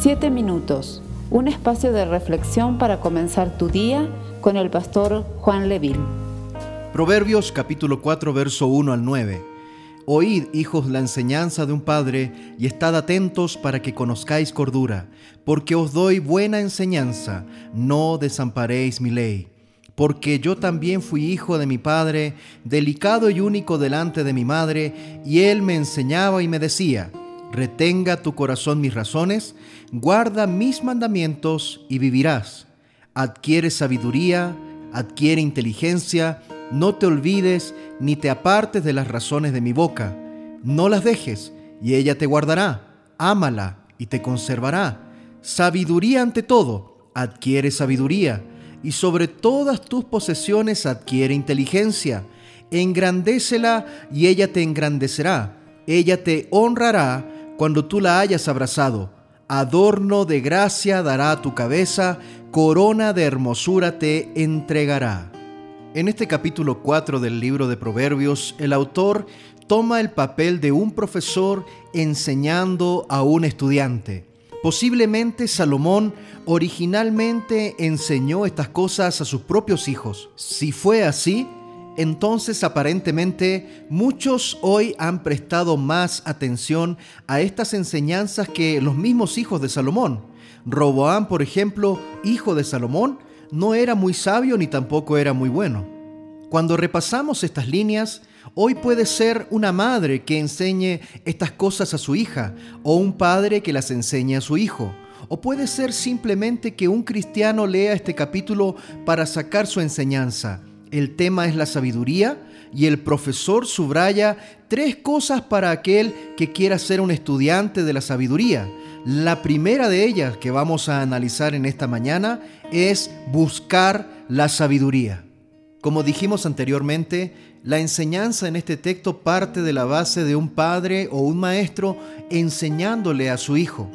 Siete minutos, un espacio de reflexión para comenzar tu día con el pastor Juan Leville. Proverbios capítulo 4, verso 1 al 9. Oíd, hijos, la enseñanza de un padre, y estad atentos para que conozcáis cordura, porque os doy buena enseñanza, no desamparéis mi ley. Porque yo también fui hijo de mi padre, delicado y único delante de mi madre, y él me enseñaba y me decía, Retenga tu corazón mis razones, guarda mis mandamientos y vivirás. Adquiere sabiduría, adquiere inteligencia, no te olvides ni te apartes de las razones de mi boca. No las dejes, y ella te guardará. Ámala y te conservará. Sabiduría ante todo, adquiere sabiduría, y sobre todas tus posesiones adquiere inteligencia. Engrandécela y ella te engrandecerá. Ella te honrará cuando tú la hayas abrazado. Adorno de gracia dará a tu cabeza, corona de hermosura te entregará. En este capítulo 4 del libro de Proverbios, el autor toma el papel de un profesor enseñando a un estudiante. Posiblemente Salomón originalmente enseñó estas cosas a sus propios hijos. Si fue así, entonces aparentemente muchos hoy han prestado más atención a estas enseñanzas que los mismos hijos de Salomón. Roboán, por ejemplo, hijo de Salomón, no era muy sabio ni tampoco era muy bueno. Cuando repasamos estas líneas, hoy puede ser una madre que enseñe estas cosas a su hija o un padre que las enseñe a su hijo. O puede ser simplemente que un cristiano lea este capítulo para sacar su enseñanza el tema es la sabiduría y el profesor subraya tres cosas para aquel que quiera ser un estudiante de la sabiduría. La primera de ellas que vamos a analizar en esta mañana es buscar la sabiduría. Como dijimos anteriormente, la enseñanza en este texto parte de la base de un padre o un maestro enseñándole a su hijo.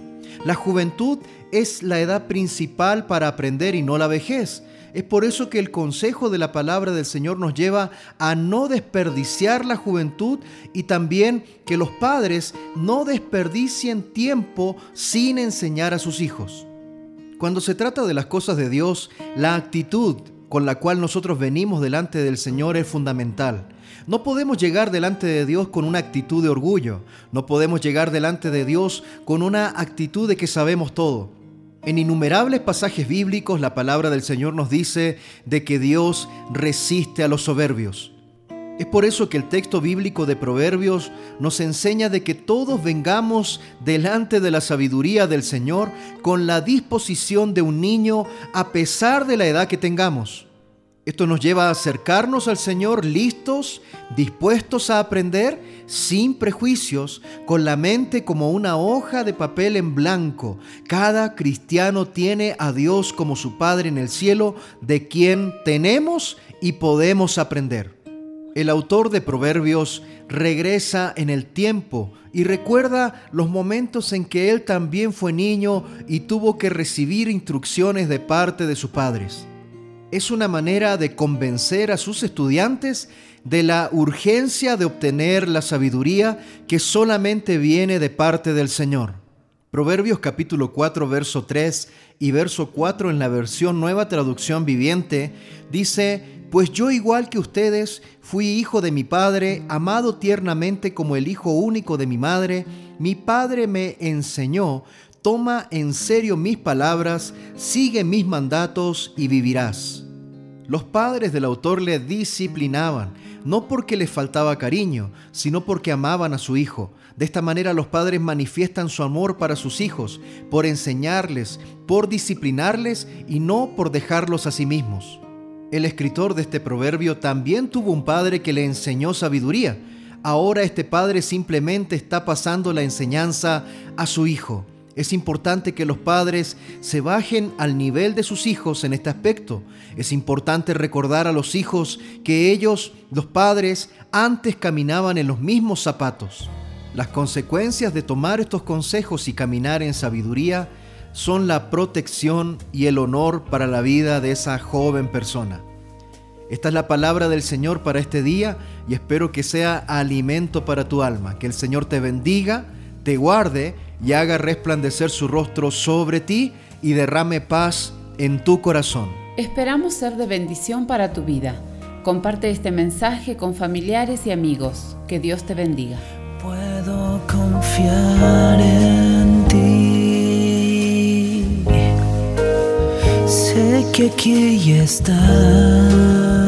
La juventud es la edad principal para aprender y no la vejez. Es por eso que el consejo de la palabra del Señor nos lleva a no desperdiciar la juventud y también que los padres no desperdicien tiempo sin enseñar a sus hijos. Cuando se trata de las cosas de Dios, la actitud con la cual nosotros venimos delante del Señor es fundamental. No podemos llegar delante de Dios con una actitud de orgullo, no podemos llegar delante de Dios con una actitud de que sabemos todo. En innumerables pasajes bíblicos la palabra del Señor nos dice de que Dios resiste a los soberbios. Es por eso que el texto bíblico de Proverbios nos enseña de que todos vengamos delante de la sabiduría del Señor con la disposición de un niño a pesar de la edad que tengamos. Esto nos lleva a acercarnos al Señor listos, dispuestos a aprender, sin prejuicios, con la mente como una hoja de papel en blanco. Cada cristiano tiene a Dios como su Padre en el cielo, de quien tenemos y podemos aprender. El autor de Proverbios regresa en el tiempo y recuerda los momentos en que él también fue niño y tuvo que recibir instrucciones de parte de sus padres es una manera de convencer a sus estudiantes de la urgencia de obtener la sabiduría que solamente viene de parte del Señor. Proverbios capítulo 4, verso 3 y verso 4 en la versión nueva traducción viviente dice, pues yo igual que ustedes fui hijo de mi padre, amado tiernamente como el hijo único de mi madre, mi padre me enseñó, toma en serio mis palabras, sigue mis mandatos y vivirás. Los padres del autor le disciplinaban, no porque les faltaba cariño, sino porque amaban a su hijo. De esta manera los padres manifiestan su amor para sus hijos, por enseñarles, por disciplinarles y no por dejarlos a sí mismos. El escritor de este proverbio también tuvo un padre que le enseñó sabiduría. Ahora este padre simplemente está pasando la enseñanza a su hijo. Es importante que los padres se bajen al nivel de sus hijos en este aspecto. Es importante recordar a los hijos que ellos, los padres, antes caminaban en los mismos zapatos. Las consecuencias de tomar estos consejos y caminar en sabiduría son la protección y el honor para la vida de esa joven persona. Esta es la palabra del Señor para este día y espero que sea alimento para tu alma. Que el Señor te bendiga, te guarde y haga resplandecer su rostro sobre ti y derrame paz en tu corazón. Esperamos ser de bendición para tu vida. Comparte este mensaje con familiares y amigos. Que Dios te bendiga. Puedo confiar en ti. Sé que aquí estás